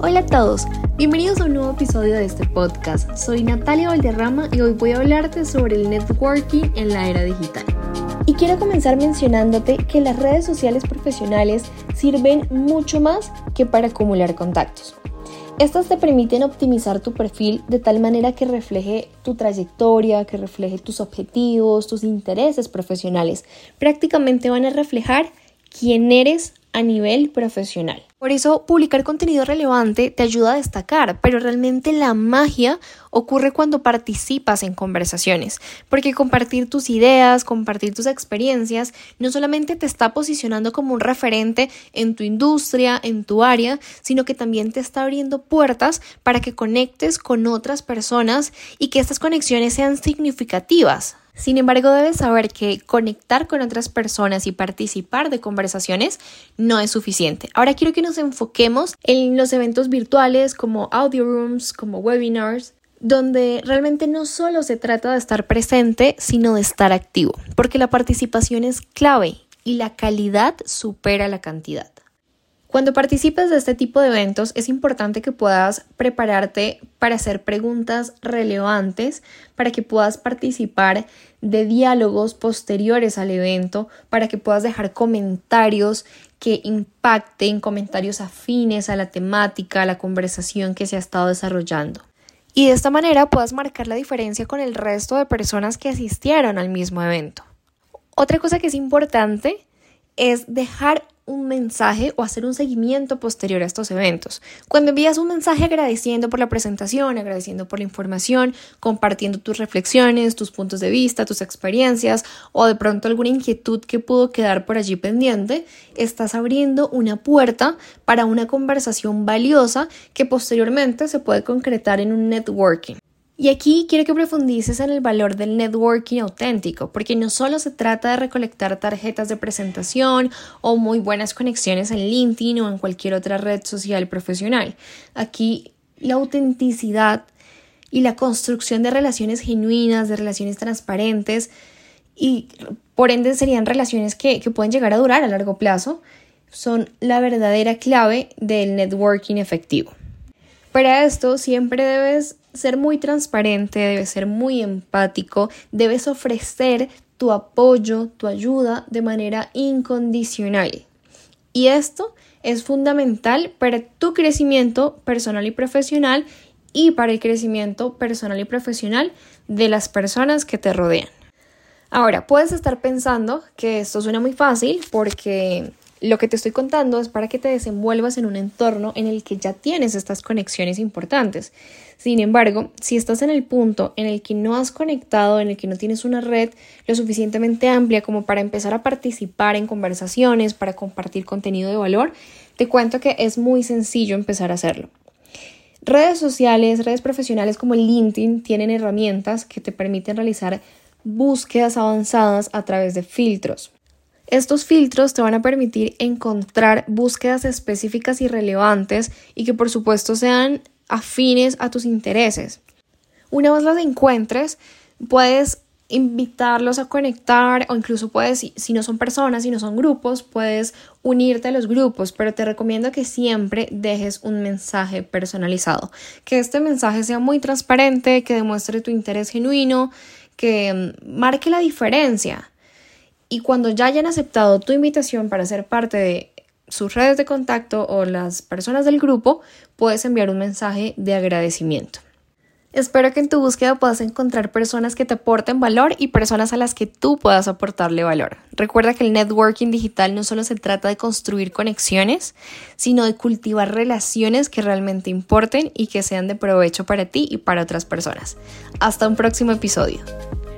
Hola a todos, bienvenidos a un nuevo episodio de este podcast. Soy Natalia Valderrama y hoy voy a hablarte sobre el networking en la era digital. Y quiero comenzar mencionándote que las redes sociales profesionales sirven mucho más que para acumular contactos. Estas te permiten optimizar tu perfil de tal manera que refleje tu trayectoria, que refleje tus objetivos, tus intereses profesionales. Prácticamente van a reflejar quién eres a nivel profesional. Por eso, publicar contenido relevante te ayuda a destacar, pero realmente la magia ocurre cuando participas en conversaciones, porque compartir tus ideas, compartir tus experiencias, no solamente te está posicionando como un referente en tu industria, en tu área, sino que también te está abriendo puertas para que conectes con otras personas y que estas conexiones sean significativas. Sin embargo, debes saber que conectar con otras personas y participar de conversaciones no es suficiente. Ahora quiero que nos enfoquemos en los eventos virtuales como audio rooms, como webinars, donde realmente no solo se trata de estar presente, sino de estar activo, porque la participación es clave y la calidad supera la cantidad. Cuando participes de este tipo de eventos es importante que puedas prepararte para hacer preguntas relevantes, para que puedas participar de diálogos posteriores al evento, para que puedas dejar comentarios que impacten, comentarios afines a la temática, a la conversación que se ha estado desarrollando. Y de esta manera puedas marcar la diferencia con el resto de personas que asistieron al mismo evento. Otra cosa que es importante es dejar un mensaje o hacer un seguimiento posterior a estos eventos. Cuando envías un mensaje agradeciendo por la presentación, agradeciendo por la información, compartiendo tus reflexiones, tus puntos de vista, tus experiencias o de pronto alguna inquietud que pudo quedar por allí pendiente, estás abriendo una puerta para una conversación valiosa que posteriormente se puede concretar en un networking. Y aquí quiero que profundices en el valor del networking auténtico, porque no solo se trata de recolectar tarjetas de presentación o muy buenas conexiones en LinkedIn o en cualquier otra red social profesional. Aquí la autenticidad y la construcción de relaciones genuinas, de relaciones transparentes y por ende serían relaciones que, que pueden llegar a durar a largo plazo, son la verdadera clave del networking efectivo. Para esto siempre debes ser muy transparente, debes ser muy empático, debes ofrecer tu apoyo, tu ayuda de manera incondicional. Y esto es fundamental para tu crecimiento personal y profesional y para el crecimiento personal y profesional de las personas que te rodean. Ahora, puedes estar pensando que esto suena muy fácil porque lo que te estoy contando es para que te desenvuelvas en un entorno en el que ya tienes estas conexiones importantes. Sin embargo, si estás en el punto en el que no has conectado, en el que no tienes una red lo suficientemente amplia como para empezar a participar en conversaciones, para compartir contenido de valor, te cuento que es muy sencillo empezar a hacerlo. Redes sociales, redes profesionales como LinkedIn tienen herramientas que te permiten realizar búsquedas avanzadas a través de filtros. Estos filtros te van a permitir encontrar búsquedas específicas y relevantes y que por supuesto sean afines a tus intereses. Una vez las encuentres, puedes invitarlos a conectar o incluso puedes, si no son personas, si no son grupos, puedes unirte a los grupos, pero te recomiendo que siempre dejes un mensaje personalizado, que este mensaje sea muy transparente, que demuestre tu interés genuino, que mm, marque la diferencia y cuando ya hayan aceptado tu invitación para ser parte de sus redes de contacto o las personas del grupo, puedes enviar un mensaje de agradecimiento. Espero que en tu búsqueda puedas encontrar personas que te aporten valor y personas a las que tú puedas aportarle valor. Recuerda que el networking digital no solo se trata de construir conexiones, sino de cultivar relaciones que realmente importen y que sean de provecho para ti y para otras personas. Hasta un próximo episodio.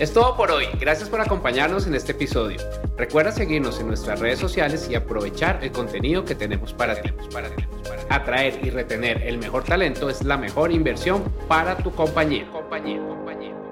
Es todo por hoy. Gracias por acompañarnos en este episodio. Recuerda seguirnos en nuestras redes sociales y aprovechar el contenido que tenemos para ti. Atraer y retener el mejor talento es la mejor inversión para tu compañía. compañía, compañía.